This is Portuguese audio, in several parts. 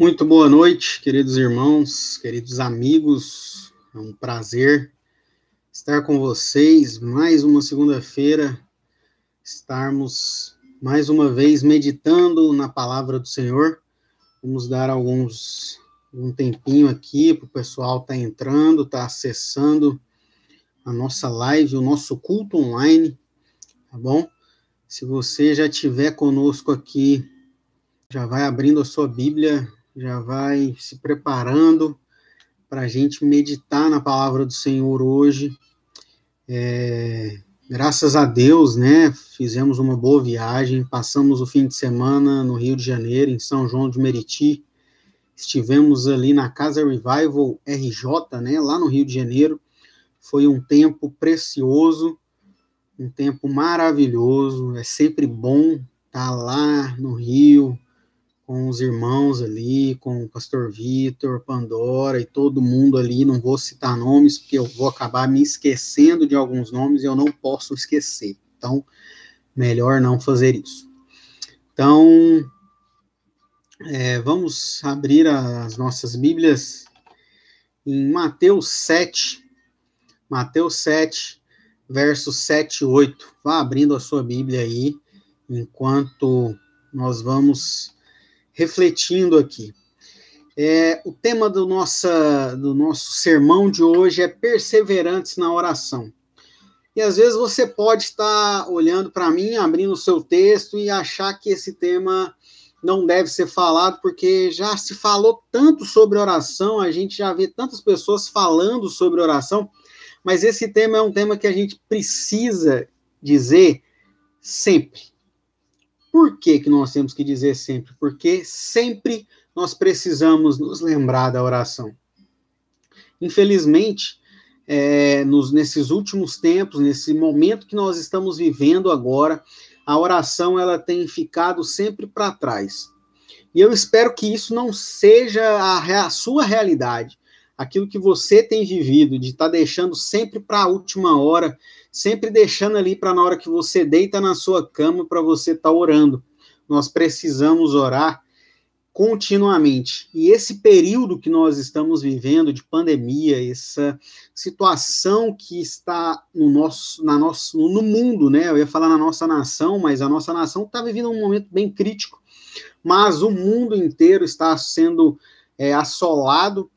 Muito boa noite, queridos irmãos, queridos amigos. É um prazer estar com vocês mais uma segunda-feira, estarmos mais uma vez meditando na palavra do Senhor. Vamos dar alguns um tempinho aqui para o pessoal estar tá entrando, estar tá acessando a nossa live, o nosso culto online, tá bom? Se você já estiver conosco aqui, já vai abrindo a sua Bíblia já vai se preparando para a gente meditar na palavra do Senhor hoje. É, graças a Deus, né? Fizemos uma boa viagem, passamos o fim de semana no Rio de Janeiro, em São João de Meriti. Estivemos ali na Casa Revival RJ, né? Lá no Rio de Janeiro. Foi um tempo precioso, um tempo maravilhoso. É sempre bom estar lá no Rio, com os irmãos ali, com o pastor Vitor, Pandora e todo mundo ali. Não vou citar nomes, porque eu vou acabar me esquecendo de alguns nomes e eu não posso esquecer. Então, melhor não fazer isso. Então, é, vamos abrir as nossas Bíblias em Mateus 7. Mateus 7, versos 7 e 8. Vá abrindo a sua Bíblia aí, enquanto nós vamos refletindo aqui. É, o tema do, nossa, do nosso sermão de hoje é perseverantes na oração. E às vezes você pode estar olhando para mim, abrindo o seu texto e achar que esse tema não deve ser falado, porque já se falou tanto sobre oração, a gente já vê tantas pessoas falando sobre oração, mas esse tema é um tema que a gente precisa dizer sempre. Por que, que nós temos que dizer sempre? Porque sempre nós precisamos nos lembrar da oração. Infelizmente, é, nos, nesses últimos tempos, nesse momento que nós estamos vivendo agora, a oração ela tem ficado sempre para trás. E eu espero que isso não seja a, a sua realidade. Aquilo que você tem vivido, de estar tá deixando sempre para a última hora, sempre deixando ali para na hora que você deita na sua cama para você estar tá orando. Nós precisamos orar continuamente. E esse período que nós estamos vivendo de pandemia, essa situação que está no nosso, na nosso, no mundo, né? Eu ia falar na nossa nação, mas a nossa nação está vivendo um momento bem crítico. Mas o mundo inteiro está sendo é, assolado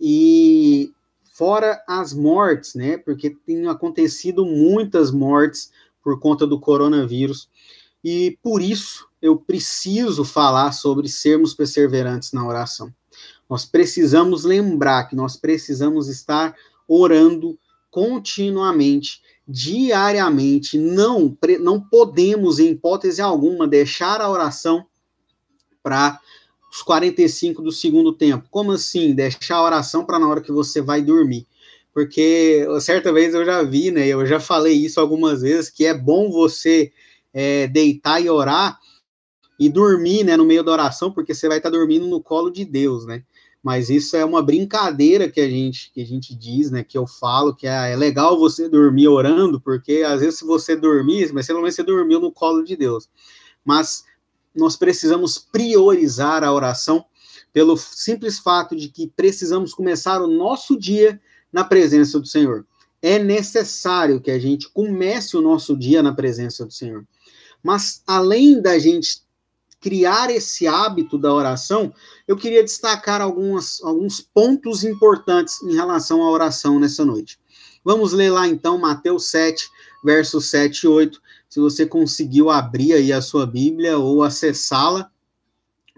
e fora as mortes, né? Porque tem acontecido muitas mortes por conta do coronavírus. E por isso eu preciso falar sobre sermos perseverantes na oração. Nós precisamos lembrar que nós precisamos estar orando continuamente, diariamente. Não, não podemos, em hipótese alguma, deixar a oração para os 45 do segundo tempo. Como assim? Deixar a oração para na hora que você vai dormir. Porque certa vez eu já vi, né? Eu já falei isso algumas vezes, que é bom você é, deitar e orar e dormir, né, no meio da oração, porque você vai estar dormindo no colo de Deus, né? Mas isso é uma brincadeira que a gente que a gente diz, né? Que eu falo que é, é legal você dormir orando, porque às vezes se você dormir, mas pelo menos você dormiu no colo de Deus. Mas nós precisamos priorizar a oração pelo simples fato de que precisamos começar o nosso dia na presença do Senhor. É necessário que a gente comece o nosso dia na presença do Senhor. Mas além da gente criar esse hábito da oração, eu queria destacar algumas, alguns pontos importantes em relação à oração nessa noite. Vamos ler lá então Mateus 7, versos 7 e 8, se você conseguiu abrir aí a sua Bíblia ou acessá-la,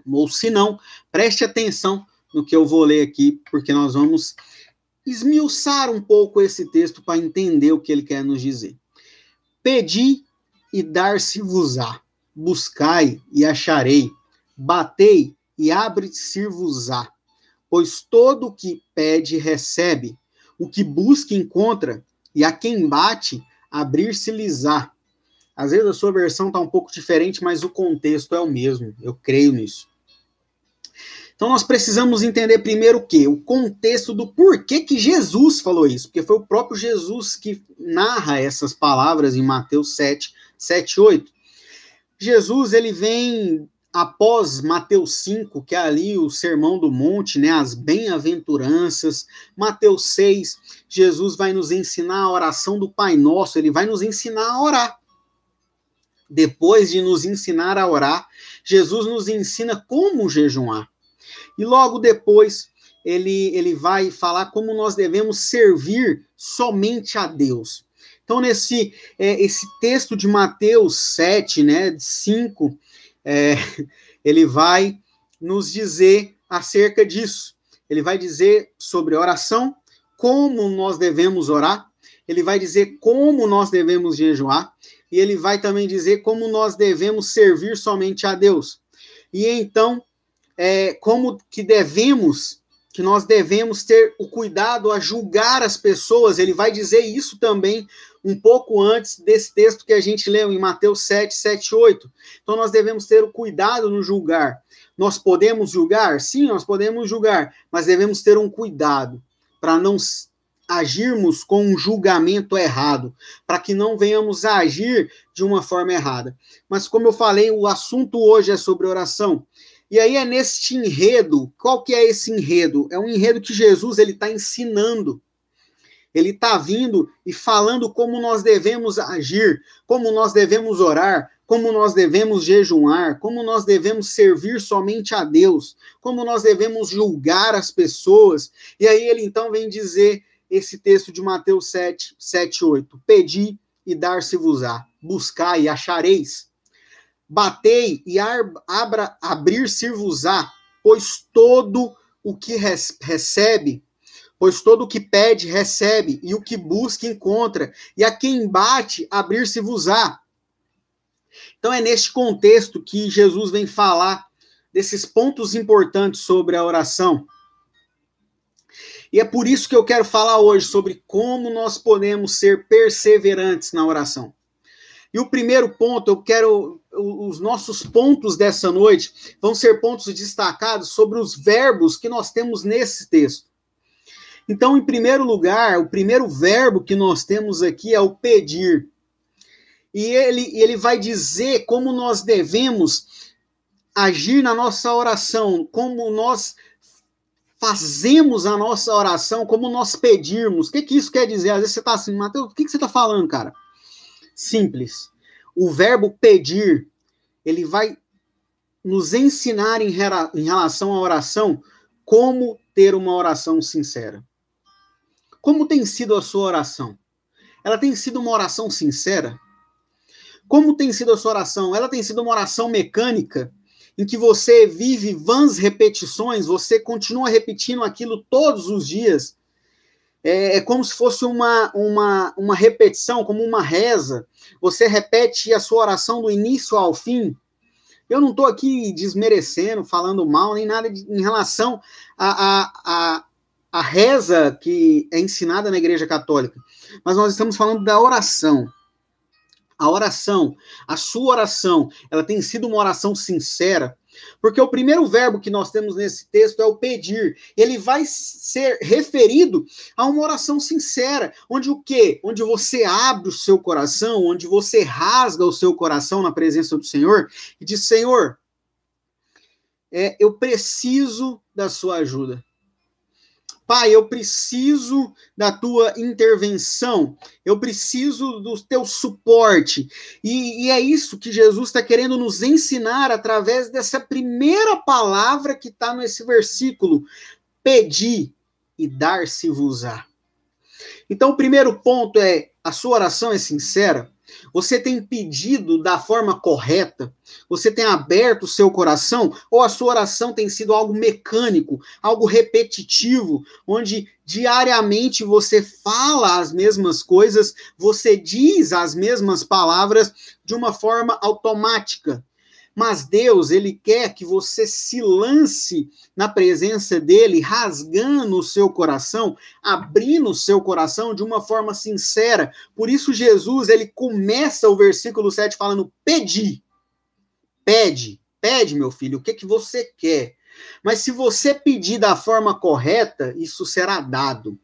ou se não, preste atenção no que eu vou ler aqui, porque nós vamos esmiuçar um pouco esse texto para entender o que ele quer nos dizer. Pedi e dar-se-vos-á, buscai e acharei, batei e abre-se-vos-á, pois todo o que pede recebe, o que busca encontra, e a quem bate, abrir-se-lhes-á. Às vezes a sua versão está um pouco diferente, mas o contexto é o mesmo. Eu creio nisso. Então nós precisamos entender primeiro o quê? O contexto do porquê que Jesus falou isso, porque foi o próprio Jesus que narra essas palavras em Mateus 7, 7 8. Jesus ele vem após Mateus 5, que é ali o Sermão do Monte, né, as bem-aventuranças, Mateus 6, Jesus vai nos ensinar a oração do Pai Nosso, ele vai nos ensinar a orar. Depois de nos ensinar a orar, Jesus nos ensina como jejuar. E logo depois, ele, ele vai falar como nós devemos servir somente a Deus. Então, nesse é, esse texto de Mateus 7, né, 5, é, ele vai nos dizer acerca disso. Ele vai dizer sobre oração, como nós devemos orar, ele vai dizer como nós devemos jejuar, e ele vai também dizer como nós devemos servir somente a Deus. E então, é, como que devemos que nós devemos ter o cuidado a julgar as pessoas. Ele vai dizer isso também um pouco antes desse texto que a gente leu em Mateus 7, 7, 8. Então nós devemos ter o cuidado no julgar. Nós podemos julgar? Sim, nós podemos julgar, mas devemos ter um cuidado para não agirmos com um julgamento errado, para que não venhamos a agir de uma forma errada. Mas como eu falei, o assunto hoje é sobre oração. E aí é neste enredo, qual que é esse enredo? É um enredo que Jesus ele está ensinando. Ele está vindo e falando como nós devemos agir, como nós devemos orar, como nós devemos jejuar, como nós devemos servir somente a Deus, como nós devemos julgar as pessoas. E aí ele então vem dizer esse texto de Mateus 7, 7, 8: Pedi e dar-se-vos-á, buscai e achareis Batei e abra, abrir-se-vos-á, pois todo o que recebe, pois todo o que pede, recebe, e o que busca, encontra, e a quem bate, abrir-se-vos-á. Então é neste contexto que Jesus vem falar desses pontos importantes sobre a oração. E é por isso que eu quero falar hoje sobre como nós podemos ser perseverantes na oração. E o primeiro ponto, eu quero. Os nossos pontos dessa noite vão ser pontos destacados sobre os verbos que nós temos nesse texto. Então, em primeiro lugar, o primeiro verbo que nós temos aqui é o pedir. E ele, ele vai dizer como nós devemos agir na nossa oração, como nós fazemos a nossa oração, como nós pedirmos. O que, que isso quer dizer? Às vezes você está assim, Mateus, o que, que você está falando, cara? simples. O verbo pedir, ele vai nos ensinar em, em relação à oração como ter uma oração sincera. Como tem sido a sua oração? Ela tem sido uma oração sincera? Como tem sido a sua oração? Ela tem sido uma oração mecânica, em que você vive vãs repetições, você continua repetindo aquilo todos os dias, é, é, como se fosse uma, uma, uma repetição, como uma reza. Você repete a sua oração do início ao fim. Eu não estou aqui desmerecendo, falando mal, nem nada de, em relação à a, a, a, reza que é ensinada na Igreja Católica. Mas nós estamos falando da oração. A oração, a sua oração, ela tem sido uma oração sincera, porque o primeiro verbo que nós temos nesse texto é o pedir. Ele vai ser referido a uma oração sincera, onde o quê? Onde você abre o seu coração, onde você rasga o seu coração na presença do Senhor e diz: Senhor, é, eu preciso da sua ajuda. Pai, eu preciso da tua intervenção, eu preciso do teu suporte. E, e é isso que Jesus está querendo nos ensinar através dessa primeira palavra que está nesse versículo: pedir e dar-se-vos-á. Então, o primeiro ponto é: a sua oração é sincera? Você tem pedido da forma correta? Você tem aberto o seu coração? Ou a sua oração tem sido algo mecânico, algo repetitivo, onde diariamente você fala as mesmas coisas, você diz as mesmas palavras de uma forma automática? Mas Deus, ele quer que você se lance na presença dele, rasgando o seu coração, abrindo o seu coração de uma forma sincera. Por isso Jesus, ele começa o versículo 7 falando: "Pedi". Pede, pede, meu filho, o que que você quer? Mas se você pedir da forma correta, isso será dado.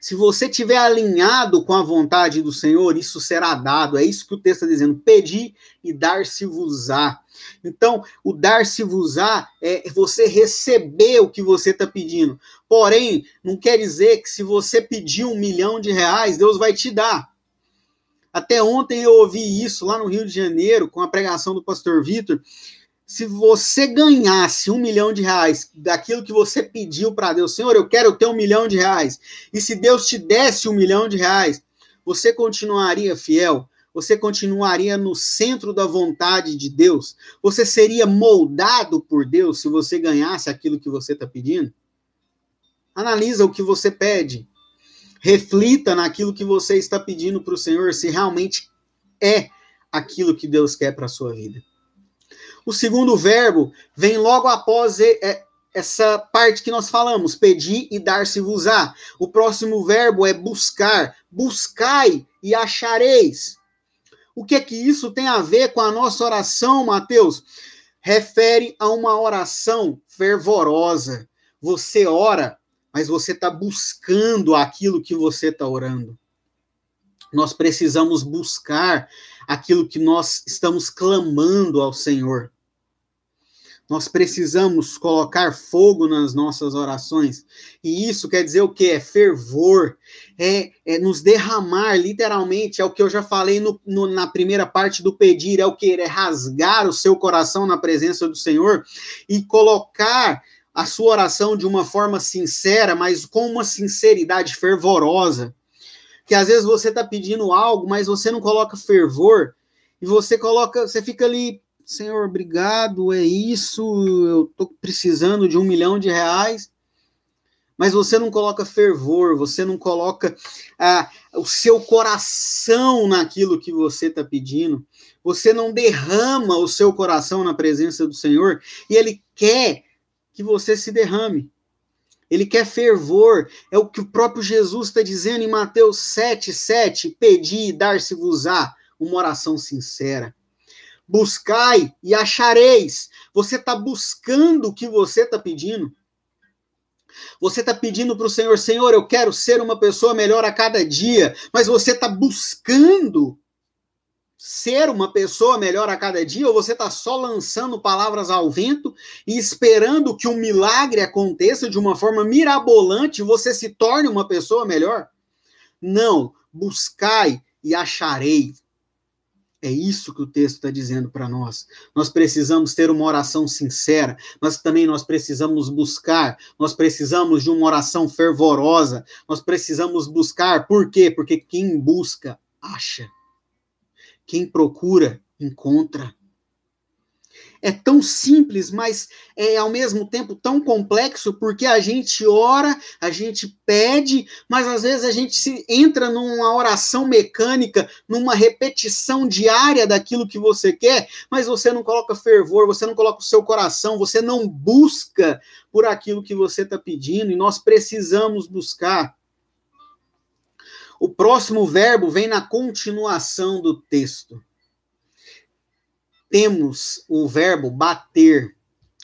Se você tiver alinhado com a vontade do Senhor, isso será dado. É isso que o texto está dizendo: pedir e dar-se-vos-á. Então, o dar-se-vos-á é você receber o que você está pedindo. Porém, não quer dizer que se você pedir um milhão de reais, Deus vai te dar. Até ontem eu ouvi isso lá no Rio de Janeiro, com a pregação do pastor Vitor. Se você ganhasse um milhão de reais daquilo que você pediu para Deus, Senhor, eu quero ter um milhão de reais, e se Deus te desse um milhão de reais, você continuaria fiel? Você continuaria no centro da vontade de Deus? Você seria moldado por Deus se você ganhasse aquilo que você está pedindo? Analisa o que você pede. Reflita naquilo que você está pedindo para o Senhor, se realmente é aquilo que Deus quer para a sua vida. O segundo verbo vem logo após essa parte que nós falamos, pedir e dar-se-vos-á. O próximo verbo é buscar. Buscai e achareis. O que é que isso tem a ver com a nossa oração, Mateus? Refere a uma oração fervorosa. Você ora mas você está buscando aquilo que você está orando. Nós precisamos buscar aquilo que nós estamos clamando ao Senhor. Nós precisamos colocar fogo nas nossas orações. E isso quer dizer o quê? É fervor, é, é nos derramar, literalmente, é o que eu já falei no, no, na primeira parte do pedir, é o que? É rasgar o seu coração na presença do Senhor e colocar a sua oração de uma forma sincera, mas com uma sinceridade fervorosa. Que às vezes você está pedindo algo, mas você não coloca fervor, e você coloca, você fica ali, Senhor, obrigado, é isso, eu estou precisando de um milhão de reais, mas você não coloca fervor, você não coloca ah, o seu coração naquilo que você está pedindo, você não derrama o seu coração na presença do Senhor, e Ele quer que você se derrame. Ele quer fervor, é o que o próprio Jesus está dizendo em Mateus 7, 7, pedi e dar-se-vos-á, uma oração sincera. Buscai e achareis. Você está buscando o que você está pedindo. Você está pedindo para o Senhor, Senhor, eu quero ser uma pessoa melhor a cada dia, mas você está buscando ser uma pessoa melhor a cada dia ou você está só lançando palavras ao vento e esperando que um milagre aconteça de uma forma mirabolante e você se torne uma pessoa melhor? Não, buscai e acharei. É isso que o texto está dizendo para nós. Nós precisamos ter uma oração sincera, mas também nós precisamos buscar, nós precisamos de uma oração fervorosa, nós precisamos buscar, por quê? Porque quem busca, acha. Quem procura, encontra. É tão simples, mas é ao mesmo tempo tão complexo, porque a gente ora, a gente pede, mas às vezes a gente se entra numa oração mecânica, numa repetição diária daquilo que você quer, mas você não coloca fervor, você não coloca o seu coração, você não busca por aquilo que você está pedindo, e nós precisamos buscar. O próximo verbo vem na continuação do texto. Temos o verbo bater,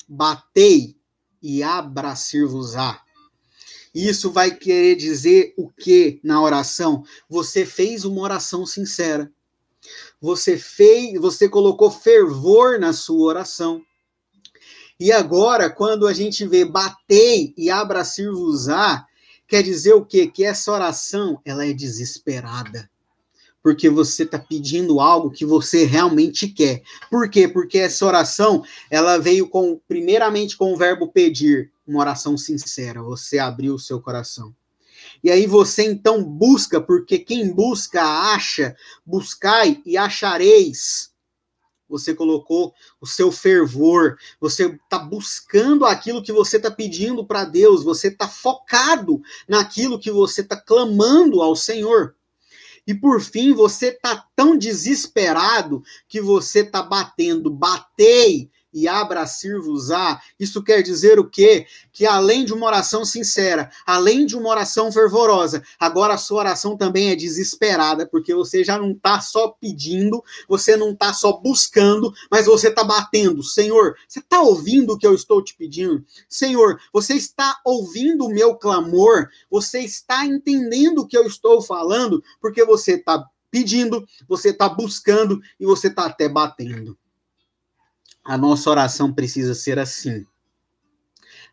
batei e abracir-vos-á. Isso vai querer dizer o que na oração? Você fez uma oração sincera. Você fez, você colocou fervor na sua oração. E agora, quando a gente vê batei e abracir-vos-á, Quer dizer o quê? Que essa oração, ela é desesperada. Porque você está pedindo algo que você realmente quer. Por quê? Porque essa oração, ela veio com, primeiramente com o verbo pedir, uma oração sincera. Você abriu o seu coração. E aí você então busca, porque quem busca acha, buscai e achareis você colocou o seu fervor, você está buscando aquilo que você está pedindo para Deus, você está focado naquilo que você está clamando ao Senhor. E por fim, você está tão desesperado que você está batendo, batei e abracir-vos-á. Isso quer dizer o quê? Que além de uma oração sincera, além de uma oração fervorosa, agora a sua oração também é desesperada, porque você já não está só pedindo, você não está só buscando, mas você está batendo. Senhor, você está ouvindo o que eu estou te pedindo? Senhor, você está ouvindo o meu clamor? Você está entendendo o que eu estou falando? Porque você está pedindo, você está buscando e você está até batendo. A nossa oração precisa ser assim.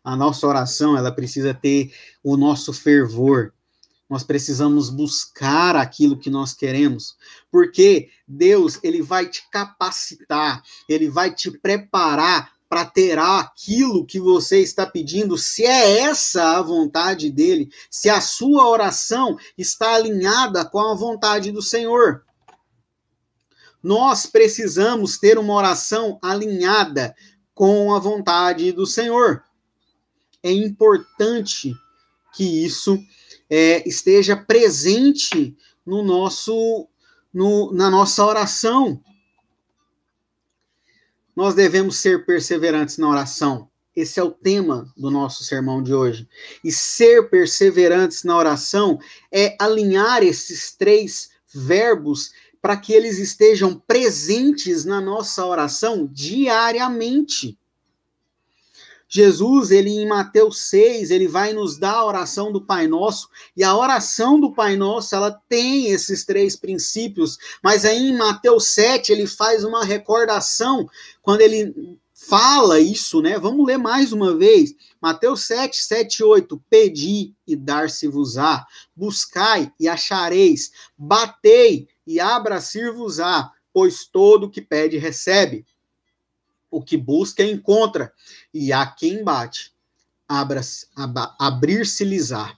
A nossa oração, ela precisa ter o nosso fervor. Nós precisamos buscar aquilo que nós queremos, porque Deus, ele vai te capacitar, ele vai te preparar para ter aquilo que você está pedindo, se é essa a vontade dele, se a sua oração está alinhada com a vontade do Senhor. Nós precisamos ter uma oração alinhada com a vontade do Senhor. É importante que isso é, esteja presente no nosso, no, na nossa oração. Nós devemos ser perseverantes na oração. Esse é o tema do nosso sermão de hoje. E ser perseverantes na oração é alinhar esses três verbos para que eles estejam presentes na nossa oração diariamente. Jesus, ele em Mateus 6, ele vai nos dar a oração do Pai Nosso, e a oração do Pai Nosso, ela tem esses três princípios, mas aí em Mateus 7, ele faz uma recordação, quando ele fala isso, né? Vamos ler mais uma vez. Mateus 7, 7 8. Pedi e dar-se-vos-á, buscai e achareis, batei e abra-se-vos-á, pois todo o que pede recebe. O que busca encontra, e a quem bate, abrir-se-lhes-á.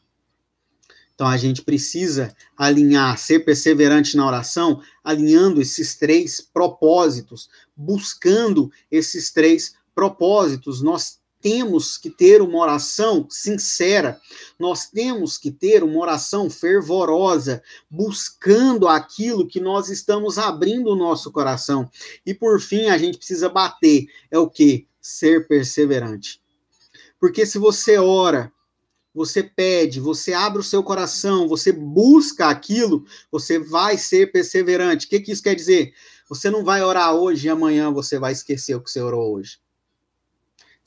Então a gente precisa alinhar, ser perseverante na oração, alinhando esses três propósitos, buscando esses três propósitos. Nós temos que ter uma oração sincera, nós temos que ter uma oração fervorosa, buscando aquilo que nós estamos abrindo o nosso coração. E por fim, a gente precisa bater, é o que? Ser perseverante. Porque se você ora, você pede, você abre o seu coração, você busca aquilo, você vai ser perseverante. O que, que isso quer dizer? Você não vai orar hoje e amanhã você vai esquecer o que você orou hoje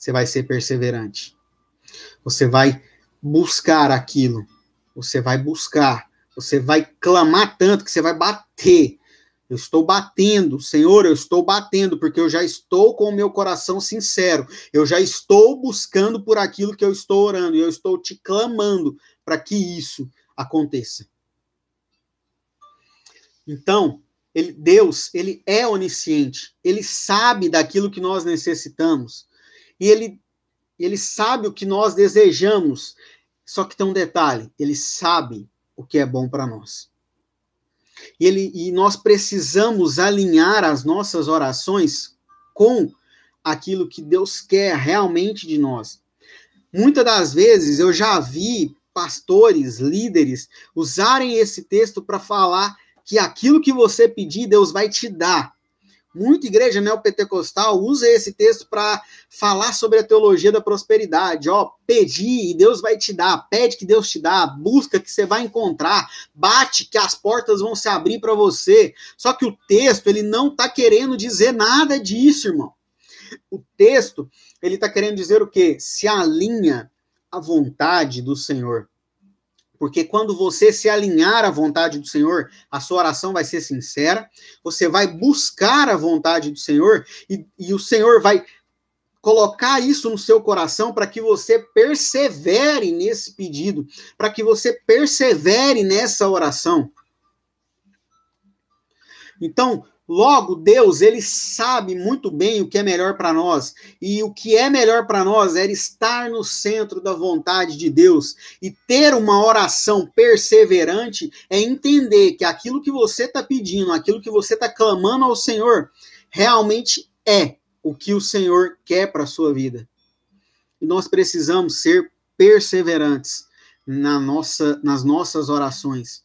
você vai ser perseverante. Você vai buscar aquilo. Você vai buscar. Você vai clamar tanto que você vai bater. Eu estou batendo, Senhor, eu estou batendo, porque eu já estou com o meu coração sincero. Eu já estou buscando por aquilo que eu estou orando. E eu estou te clamando para que isso aconteça. Então, ele, Deus, ele é onisciente. Ele sabe daquilo que nós necessitamos e ele, ele sabe o que nós desejamos. Só que tem um detalhe: ele sabe o que é bom para nós. E, ele, e nós precisamos alinhar as nossas orações com aquilo que Deus quer realmente de nós. Muitas das vezes eu já vi pastores, líderes usarem esse texto para falar que aquilo que você pedir, Deus vai te dar. Muita igreja neopentecostal usa esse texto para falar sobre a teologia da prosperidade. Ó, pedir e Deus vai te dar, pede que Deus te dá, busca que você vai encontrar, bate que as portas vão se abrir para você. Só que o texto, ele não está querendo dizer nada disso, irmão. O texto, ele está querendo dizer o quê? Se alinha à vontade do Senhor. Porque quando você se alinhar à vontade do Senhor, a sua oração vai ser sincera, você vai buscar a vontade do Senhor e, e o Senhor vai colocar isso no seu coração para que você persevere nesse pedido, para que você persevere nessa oração. Então, Logo, Deus, ele sabe muito bem o que é melhor para nós. E o que é melhor para nós é estar no centro da vontade de Deus. E ter uma oração perseverante é entender que aquilo que você está pedindo, aquilo que você está clamando ao Senhor, realmente é o que o Senhor quer para a sua vida. E nós precisamos ser perseverantes na nossa, nas nossas orações.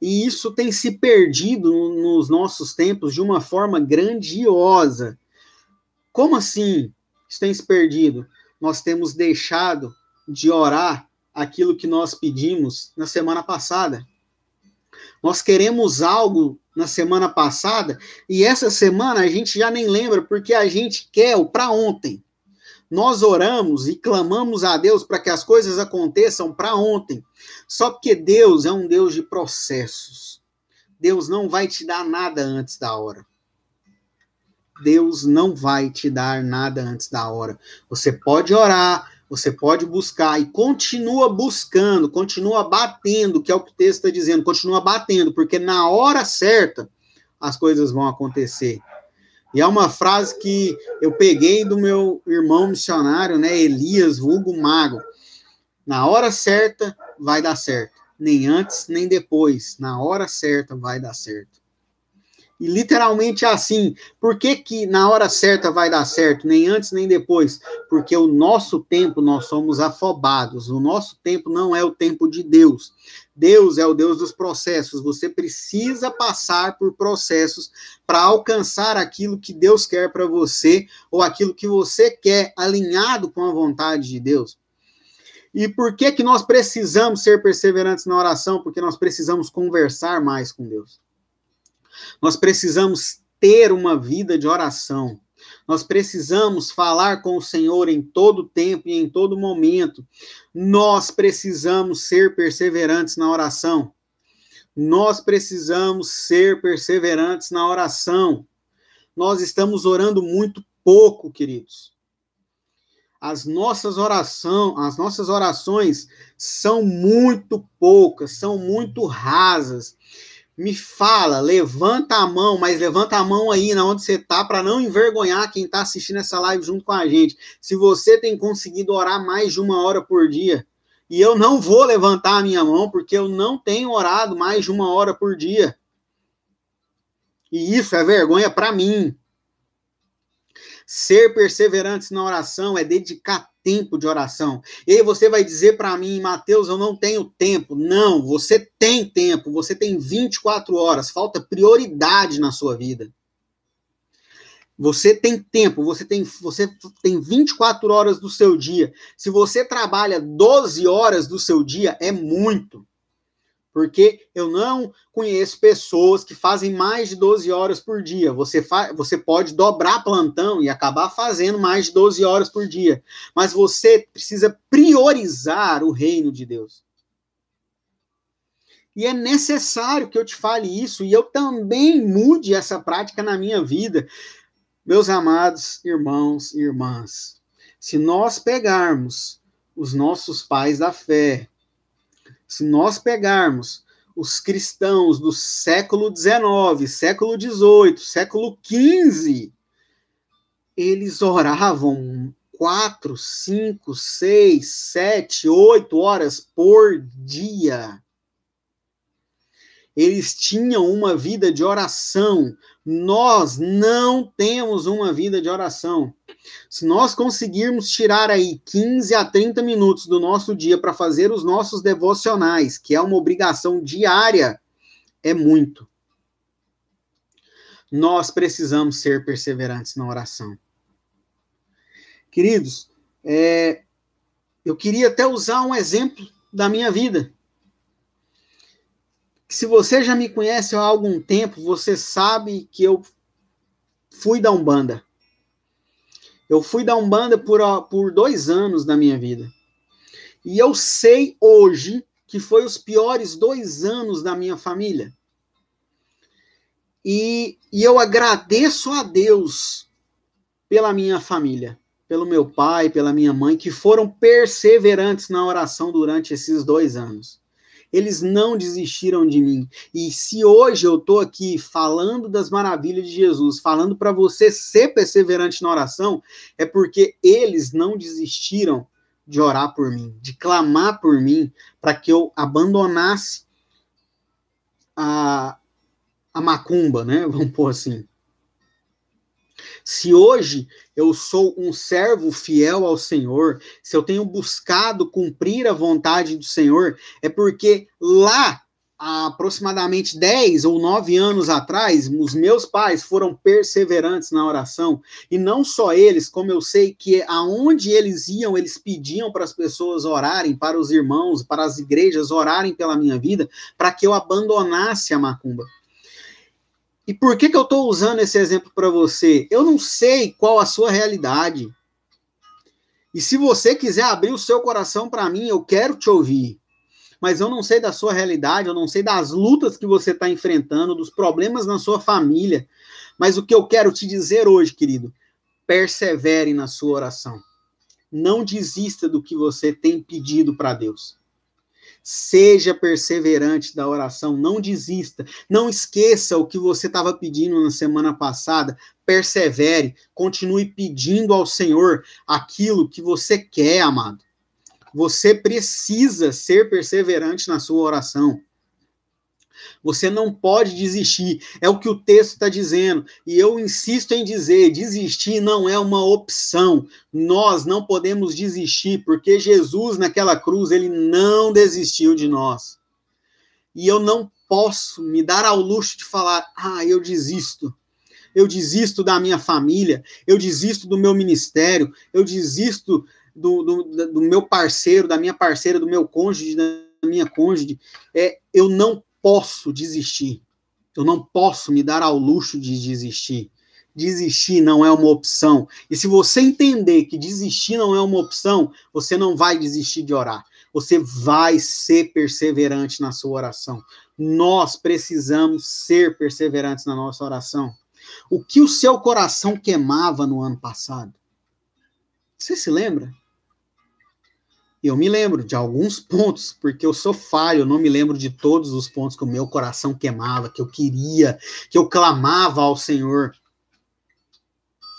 E isso tem se perdido nos nossos tempos de uma forma grandiosa. Como assim? Isso tem se perdido. Nós temos deixado de orar aquilo que nós pedimos na semana passada. Nós queremos algo na semana passada e essa semana a gente já nem lembra porque a gente quer o para ontem. Nós oramos e clamamos a Deus para que as coisas aconteçam para ontem. Só porque Deus é um Deus de processos. Deus não vai te dar nada antes da hora. Deus não vai te dar nada antes da hora. Você pode orar, você pode buscar e continua buscando, continua batendo, que é o que o texto está dizendo, continua batendo, porque na hora certa as coisas vão acontecer. E é uma frase que eu peguei do meu irmão missionário, né, Elias Vulgo Mago. Na hora certa vai dar certo, nem antes nem depois. Na hora certa vai dar certo. E literalmente é assim. Por que, que na hora certa vai dar certo? Nem antes nem depois. Porque o nosso tempo nós somos afobados. O nosso tempo não é o tempo de Deus. Deus é o Deus dos processos. Você precisa passar por processos para alcançar aquilo que Deus quer para você ou aquilo que você quer alinhado com a vontade de Deus. E por que que nós precisamos ser perseverantes na oração? Porque nós precisamos conversar mais com Deus. Nós precisamos ter uma vida de oração. Nós precisamos falar com o Senhor em todo tempo e em todo momento. Nós precisamos ser perseverantes na oração. Nós precisamos ser perseverantes na oração. Nós estamos orando muito pouco, queridos. As nossas orações, as nossas orações são muito poucas, são muito rasas me fala, levanta a mão, mas levanta a mão aí na onde você tá para não envergonhar quem tá assistindo essa live junto com a gente. Se você tem conseguido orar mais de uma hora por dia, e eu não vou levantar a minha mão porque eu não tenho orado mais de uma hora por dia. E isso é vergonha para mim. Ser perseverantes na oração é dedicar tempo de oração. E você vai dizer para mim, Mateus, eu não tenho tempo. Não, você tem tempo, você tem 24 horas, falta prioridade na sua vida. Você tem tempo, você tem, você tem 24 horas do seu dia. Se você trabalha 12 horas do seu dia, é muito porque eu não conheço pessoas que fazem mais de 12 horas por dia. Você, você pode dobrar plantão e acabar fazendo mais de 12 horas por dia, mas você precisa priorizar o reino de Deus. E é necessário que eu te fale isso e eu também mude essa prática na minha vida. Meus amados irmãos e irmãs, se nós pegarmos os nossos pais da fé, se nós pegarmos os cristãos do século XIX, século XVIII, século XV, eles oravam quatro, cinco, seis, sete, oito horas por dia. Eles tinham uma vida de oração. Nós não temos uma vida de oração. Se nós conseguirmos tirar aí 15 a 30 minutos do nosso dia para fazer os nossos devocionais, que é uma obrigação diária, é muito. Nós precisamos ser perseverantes na oração. Queridos, é, eu queria até usar um exemplo da minha vida. Se você já me conhece há algum tempo, você sabe que eu fui da Umbanda. Eu fui da Umbanda por, por dois anos da minha vida. E eu sei hoje que foi os piores dois anos da minha família. E, e eu agradeço a Deus pela minha família, pelo meu pai, pela minha mãe, que foram perseverantes na oração durante esses dois anos eles não desistiram de mim. E se hoje eu estou aqui falando das maravilhas de Jesus, falando para você ser perseverante na oração, é porque eles não desistiram de orar por mim, de clamar por mim, para que eu abandonasse a, a macumba, né? Vamos pôr assim. Se hoje eu sou um servo fiel ao Senhor, se eu tenho buscado cumprir a vontade do Senhor, é porque lá aproximadamente 10 ou 9 anos atrás, os meus pais foram perseverantes na oração, e não só eles, como eu sei que aonde eles iam, eles pediam para as pessoas orarem, para os irmãos, para as igrejas orarem pela minha vida, para que eu abandonasse a macumba. E por que, que eu estou usando esse exemplo para você? Eu não sei qual a sua realidade. E se você quiser abrir o seu coração para mim, eu quero te ouvir mas eu não sei da sua realidade, eu não sei das lutas que você está enfrentando, dos problemas na sua família. Mas o que eu quero te dizer hoje, querido, persevere na sua oração. Não desista do que você tem pedido para Deus. Seja perseverante da oração, não desista. Não esqueça o que você estava pedindo na semana passada. Persevere, continue pedindo ao Senhor aquilo que você quer, amado. Você precisa ser perseverante na sua oração. Você não pode desistir. É o que o texto está dizendo. E eu insisto em dizer: desistir não é uma opção. Nós não podemos desistir, porque Jesus, naquela cruz, ele não desistiu de nós. E eu não posso me dar ao luxo de falar: ah, eu desisto. Eu desisto da minha família, eu desisto do meu ministério, eu desisto do, do, do meu parceiro, da minha parceira, do meu cônjuge, da minha cônjuge, é, eu não posso desistir. Eu não posso me dar ao luxo de desistir. Desistir não é uma opção. E se você entender que desistir não é uma opção, você não vai desistir de orar. Você vai ser perseverante na sua oração. Nós precisamos ser perseverantes na nossa oração. O que o seu coração queimava no ano passado? Você se lembra? Eu me lembro de alguns pontos, porque eu sou falho, eu não me lembro de todos os pontos que o meu coração queimava, que eu queria, que eu clamava ao Senhor.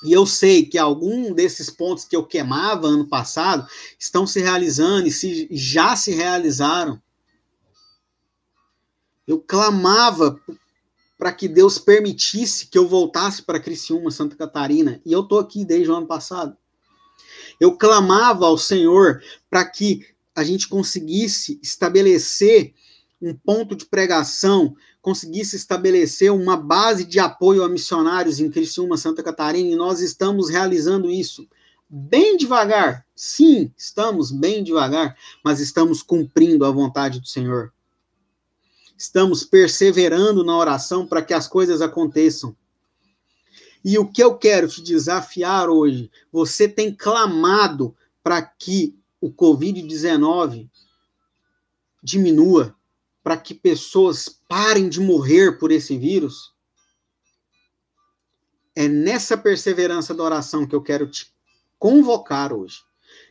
E eu sei que algum desses pontos que eu queimava ano passado estão se realizando e se, já se realizaram. Eu clamava para que Deus permitisse que eu voltasse para Criciúma, Santa Catarina, e eu tô aqui desde o ano passado. Eu clamava ao Senhor para que a gente conseguisse estabelecer um ponto de pregação, conseguisse estabelecer uma base de apoio a missionários em Criciúma, Santa Catarina, e nós estamos realizando isso bem devagar. Sim, estamos bem devagar, mas estamos cumprindo a vontade do Senhor. Estamos perseverando na oração para que as coisas aconteçam. E o que eu quero te desafiar hoje, você tem clamado para que o Covid-19 diminua, para que pessoas parem de morrer por esse vírus? É nessa perseverança da oração que eu quero te convocar hoje,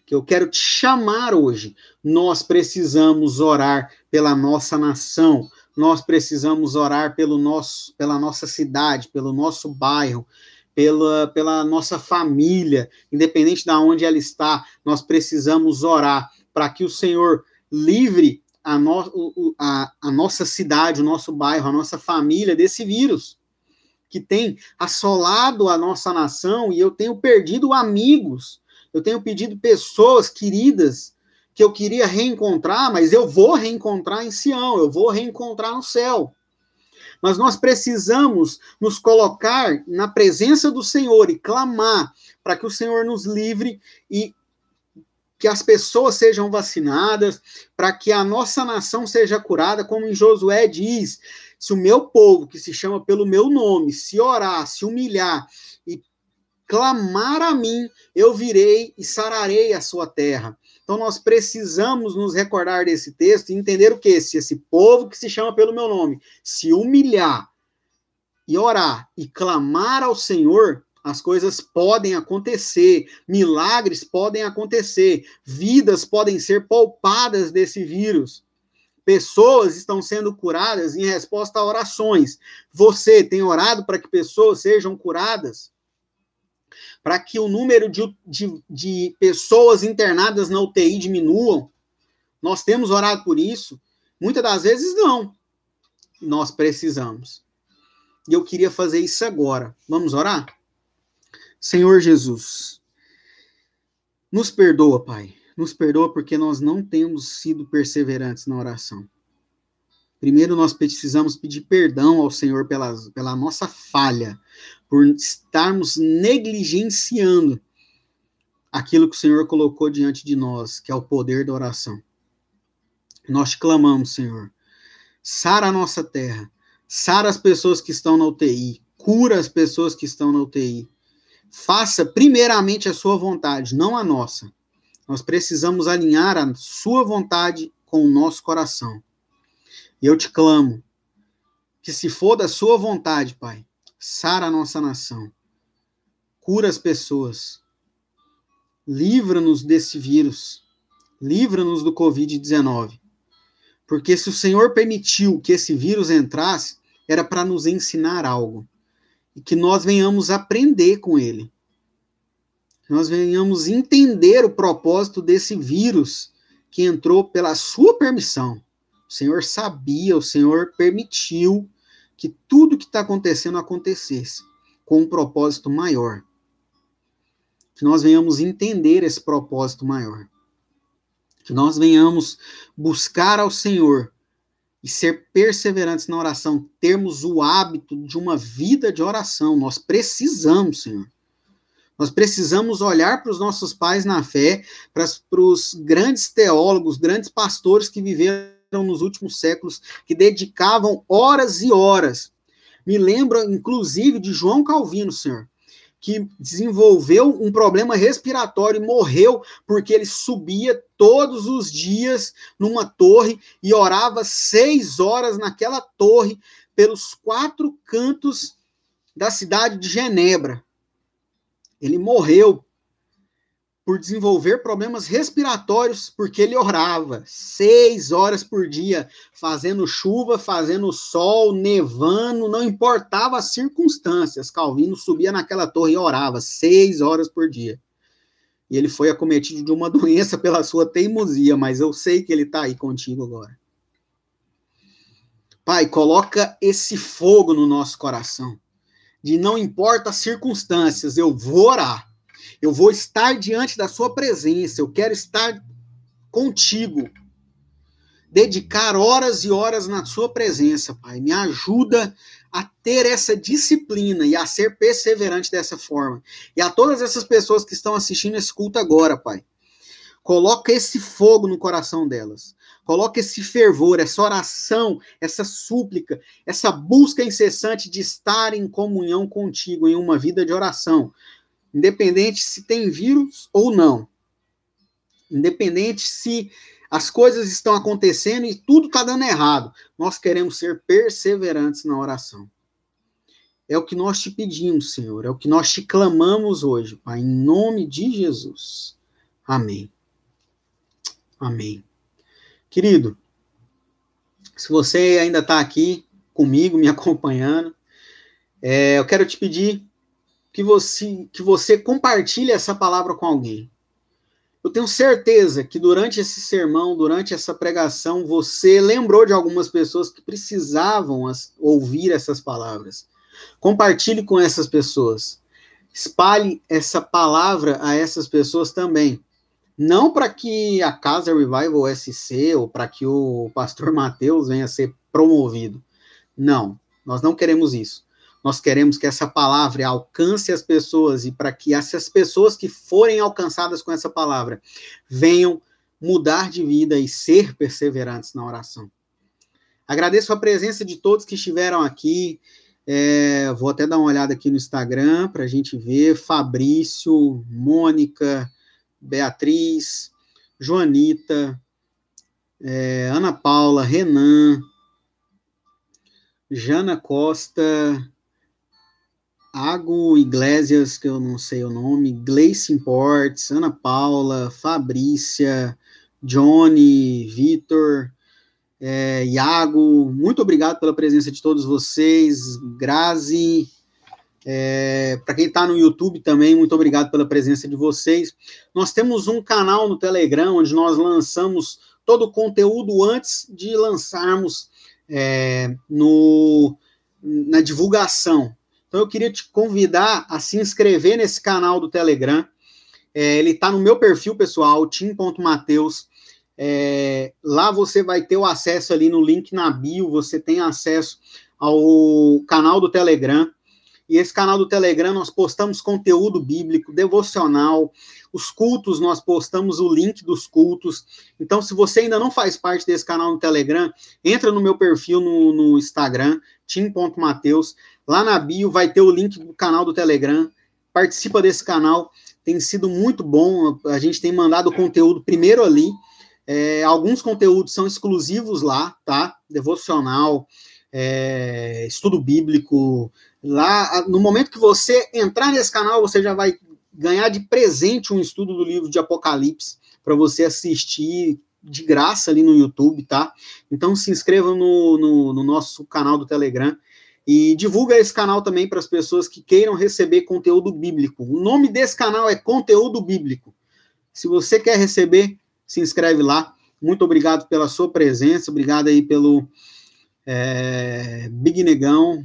que eu quero te chamar hoje. Nós precisamos orar pela nossa nação, nós precisamos orar pelo nosso, pela nossa cidade, pelo nosso bairro, pela, pela nossa família, independente de onde ela está, nós precisamos orar para que o Senhor livre a, no, a, a nossa cidade, o nosso bairro, a nossa família desse vírus que tem assolado a nossa nação e eu tenho perdido amigos, eu tenho pedido pessoas queridas que eu queria reencontrar, mas eu vou reencontrar em Sião, eu vou reencontrar no céu. Mas nós precisamos nos colocar na presença do Senhor e clamar para que o Senhor nos livre e que as pessoas sejam vacinadas, para que a nossa nação seja curada, como em Josué diz: se o meu povo, que se chama pelo meu nome, se orar, se humilhar e clamar a mim, eu virei e sararei a sua terra. Então nós precisamos nos recordar desse texto e entender o que? Se esse povo que se chama pelo meu nome se humilhar e orar e clamar ao Senhor, as coisas podem acontecer, milagres podem acontecer, vidas podem ser poupadas desse vírus. Pessoas estão sendo curadas em resposta a orações. Você tem orado para que pessoas sejam curadas? Para que o número de, de, de pessoas internadas na UTI diminuam. Nós temos orado por isso? Muitas das vezes não. Nós precisamos. E eu queria fazer isso agora. Vamos orar? Senhor Jesus, nos perdoa, Pai. Nos perdoa porque nós não temos sido perseverantes na oração. Primeiro, nós precisamos pedir perdão ao Senhor pela, pela nossa falha, por estarmos negligenciando aquilo que o Senhor colocou diante de nós, que é o poder da oração. Nós te clamamos, Senhor. Sara a nossa terra, sara as pessoas que estão na UTI, cura as pessoas que estão na UTI. Faça primeiramente a sua vontade, não a nossa. Nós precisamos alinhar a sua vontade com o nosso coração. E eu te clamo que se for da sua vontade, Pai, sara a nossa nação. Cura as pessoas. Livra-nos desse vírus. Livra-nos do COVID-19. Porque se o Senhor permitiu que esse vírus entrasse, era para nos ensinar algo. E que nós venhamos aprender com ele. Nós venhamos entender o propósito desse vírus que entrou pela sua permissão. O Senhor sabia, o Senhor permitiu que tudo que está acontecendo acontecesse com um propósito maior. Que nós venhamos entender esse propósito maior que nós venhamos buscar ao Senhor e ser perseverantes na oração, termos o hábito de uma vida de oração. Nós precisamos, Senhor. Nós precisamos olhar para os nossos pais na fé, para, os grandes teólogos, grandes pastores que viveram nos últimos séculos, que dedicavam horas e horas. Me lembro, inclusive, de João Calvino, Senhor, que desenvolveu um problema respiratório e morreu porque ele subia todos os dias numa torre e orava seis horas naquela torre pelos quatro cantos da cidade de Genebra. Ele morreu por desenvolver problemas respiratórios, porque ele orava seis horas por dia, fazendo chuva, fazendo sol, nevando, não importava as circunstâncias. Calvino subia naquela torre e orava seis horas por dia. E ele foi acometido de uma doença pela sua teimosia, mas eu sei que ele está aí contigo agora. Pai, coloca esse fogo no nosso coração, de não importa as circunstâncias, eu vou orar eu vou estar diante da sua presença, eu quero estar contigo. Dedicar horas e horas na sua presença, Pai. Me ajuda a ter essa disciplina e a ser perseverante dessa forma. E a todas essas pessoas que estão assistindo esse culto agora, Pai. Coloca esse fogo no coração delas. Coloca esse fervor, essa oração, essa súplica, essa busca incessante de estar em comunhão contigo em uma vida de oração independente se tem vírus ou não, independente se as coisas estão acontecendo e tudo está dando errado, nós queremos ser perseverantes na oração. É o que nós te pedimos, Senhor, é o que nós te clamamos hoje, Pai, em nome de Jesus. Amém. Amém. Querido, se você ainda está aqui comigo, me acompanhando, é, eu quero te pedir que você, que você compartilhe essa palavra com alguém. Eu tenho certeza que durante esse sermão, durante essa pregação, você lembrou de algumas pessoas que precisavam as, ouvir essas palavras. Compartilhe com essas pessoas. Espalhe essa palavra a essas pessoas também. Não para que a Casa Revival SC ou para que o pastor Mateus venha a ser promovido. Não, nós não queremos isso. Nós queremos que essa palavra alcance as pessoas e para que essas pessoas que forem alcançadas com essa palavra venham mudar de vida e ser perseverantes na oração. Agradeço a presença de todos que estiveram aqui. É, vou até dar uma olhada aqui no Instagram para a gente ver. Fabrício, Mônica, Beatriz, Joanita, é, Ana Paula, Renan, Jana Costa, Ago Iglesias, que eu não sei o nome, Gleice Imports, Ana Paula, Fabrícia, Johnny, Vitor, é, Iago, muito obrigado pela presença de todos vocês, Grazi, é, para quem está no YouTube também, muito obrigado pela presença de vocês. Nós temos um canal no Telegram onde nós lançamos todo o conteúdo antes de lançarmos é, no, na divulgação. Então eu queria te convidar a se inscrever nesse canal do Telegram. É, ele está no meu perfil pessoal, tim.mateus. É, lá você vai ter o acesso ali no link na bio, você tem acesso ao canal do Telegram. E esse canal do Telegram nós postamos conteúdo bíblico, devocional, os cultos nós postamos o link dos cultos. Então, se você ainda não faz parte desse canal no Telegram, entra no meu perfil no, no Instagram, tim.mateus. Lá na bio vai ter o link do canal do Telegram. Participa desse canal, tem sido muito bom. A gente tem mandado conteúdo primeiro ali. É, alguns conteúdos são exclusivos lá, tá? Devocional, é, estudo bíblico. Lá, no momento que você entrar nesse canal, você já vai ganhar de presente um estudo do livro de Apocalipse para você assistir de graça ali no YouTube, tá? Então se inscreva no, no, no nosso canal do Telegram e divulga esse canal também para as pessoas que queiram receber conteúdo bíblico. O nome desse canal é Conteúdo Bíblico. Se você quer receber, se inscreve lá. Muito obrigado pela sua presença, obrigado aí pelo é, Big Negão.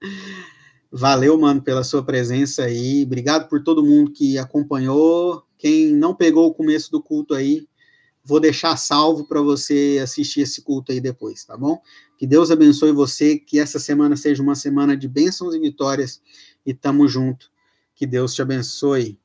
Valeu, mano, pela sua presença aí. Obrigado por todo mundo que acompanhou. Quem não pegou o começo do culto aí, vou deixar salvo para você assistir esse culto aí depois, tá bom? Que Deus abençoe você, que essa semana seja uma semana de bênçãos e vitórias e tamo junto. Que Deus te abençoe.